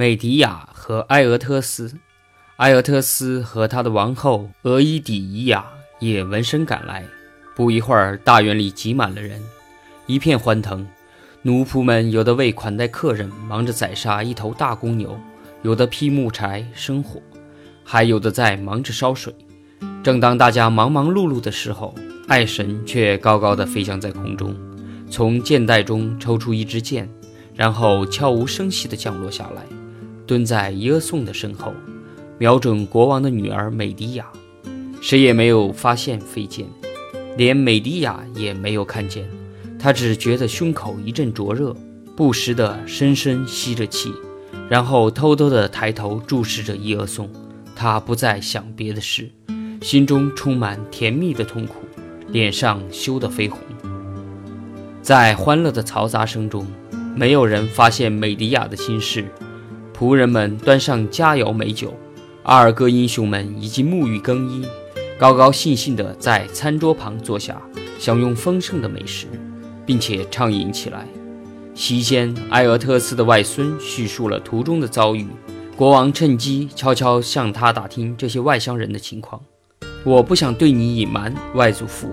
美迪亚和埃俄特斯。埃俄特斯和他的王后俄伊底伊亚也闻声赶来。不一会儿，大院里挤满了人，一片欢腾。奴仆们有的为款待客人忙着宰杀一头大公牛，有的劈木柴生火，还有的在忙着烧水。正当大家忙忙碌碌的时候，爱神却高高的飞翔在空中，从箭袋中抽出一支箭，然后悄无声息地降落下来，蹲在耶俄宋的身后，瞄准国王的女儿美迪亚。谁也没有发现飞箭，连美迪亚也没有看见。他只觉得胸口一阵灼热，不时地深深吸着气，然后偷偷地抬头注视着伊俄松。他不再想别的事，心中充满甜蜜的痛苦，脸上羞得绯红。在欢乐的嘈杂声中，没有人发现美迪亚的心事。仆人们端上佳肴美酒，阿尔戈英雄们已经沐浴更衣，高高兴兴地在餐桌旁坐下，享用丰盛的美食。并且畅饮起来。席间，埃俄特斯的外孙叙述了途中的遭遇。国王趁机悄悄向他打听这些外乡人的情况。我不想对你隐瞒，外祖父。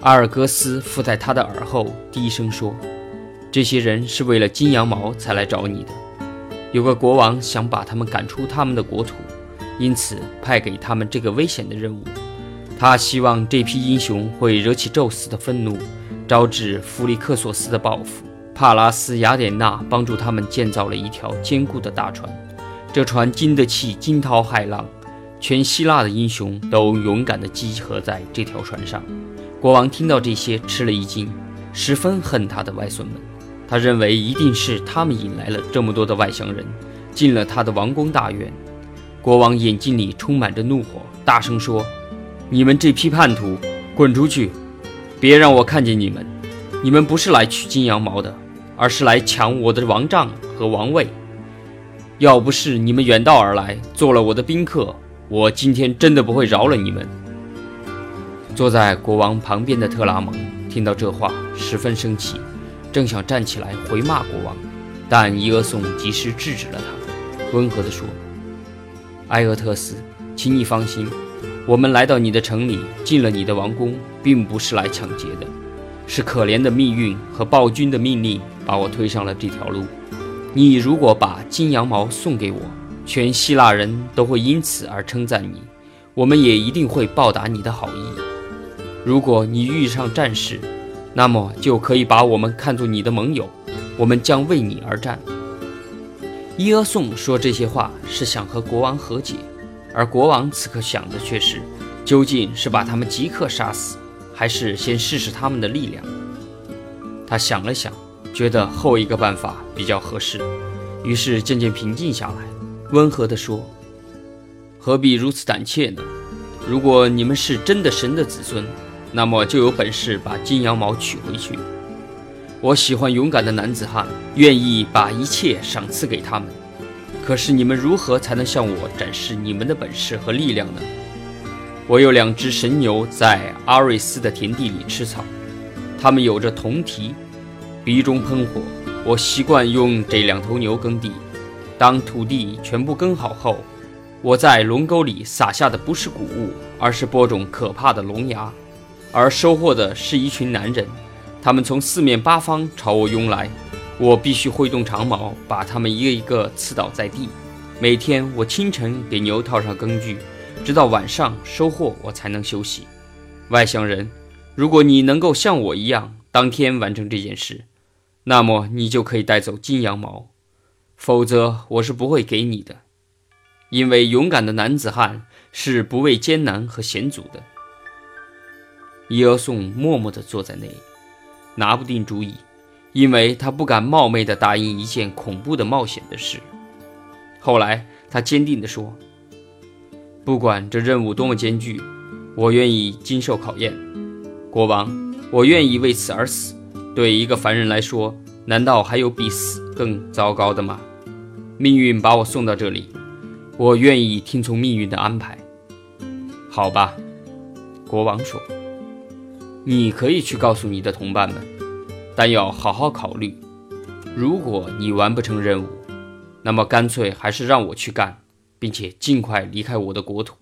阿尔戈斯附在他的耳后低声说：“这些人是为了金羊毛才来找你的。有个国王想把他们赶出他们的国土，因此派给他们这个危险的任务。他希望这批英雄会惹起宙斯的愤怒。”招致弗里克索斯的报复。帕拉斯雅典娜帮助他们建造了一条坚固的大船，这船经得起惊涛骇浪。全希腊的英雄都勇敢地集合在这条船上。国王听到这些，吃了一惊，十分恨他的外孙们。他认为一定是他们引来了这么多的外乡人，进了他的王宫大院。国王眼睛里充满着怒火，大声说：“你们这批叛徒，滚出去！”别让我看见你们！你们不是来取金羊毛的，而是来抢我的王杖和王位。要不是你们远道而来，做了我的宾客，我今天真的不会饶了你们。坐在国王旁边的特拉蒙听到这话，十分生气，正想站起来回骂国王，但伊俄宋及时制止了他，温和地说：“埃俄特斯，请你放心。”我们来到你的城里，进了你的王宫，并不是来抢劫的，是可怜的命运和暴君的命令把我推上了这条路。你如果把金羊毛送给我，全希腊人都会因此而称赞你，我们也一定会报答你的好意。如果你遇上战事，那么就可以把我们看作你的盟友，我们将为你而战。伊俄宋说这些话是想和国王和解。而国王此刻想的却是，究竟是把他们即刻杀死，还是先试试他们的力量？他想了想，觉得后一个办法比较合适，于是渐渐平静下来，温和地说：“何必如此胆怯呢？如果你们是真的神的子孙，那么就有本事把金羊毛取回去。我喜欢勇敢的男子汉，愿意把一切赏赐给他们。”可是你们如何才能向我展示你们的本事和力量呢？我有两只神牛在阿瑞斯的田地里吃草，它们有着铜蹄，鼻中喷火。我习惯用这两头牛耕地。当土地全部耕好后，我在龙沟里撒下的不是谷物，而是播种可怕的龙牙，而收获的是一群男人，他们从四面八方朝我拥来。我必须挥动长矛，把他们一个一个刺倒在地。每天我清晨给牛套上耕具，直到晚上收获，我才能休息。外乡人，如果你能够像我一样当天完成这件事，那么你就可以带走金羊毛；否则，我是不会给你的。因为勇敢的男子汉是不畏艰难和险阻的。伊俄宋默默地坐在那里，拿不定主意。因为他不敢冒昧地答应一件恐怖的冒险的事。后来，他坚定地说：“不管这任务多么艰巨，我愿意经受考验。国王，我愿意为此而死。对一个凡人来说，难道还有比死更糟糕的吗？命运把我送到这里，我愿意听从命运的安排。好吧。”国王说：“你可以去告诉你的同伴们。”但要好好考虑，如果你完不成任务，那么干脆还是让我去干，并且尽快离开我的国土。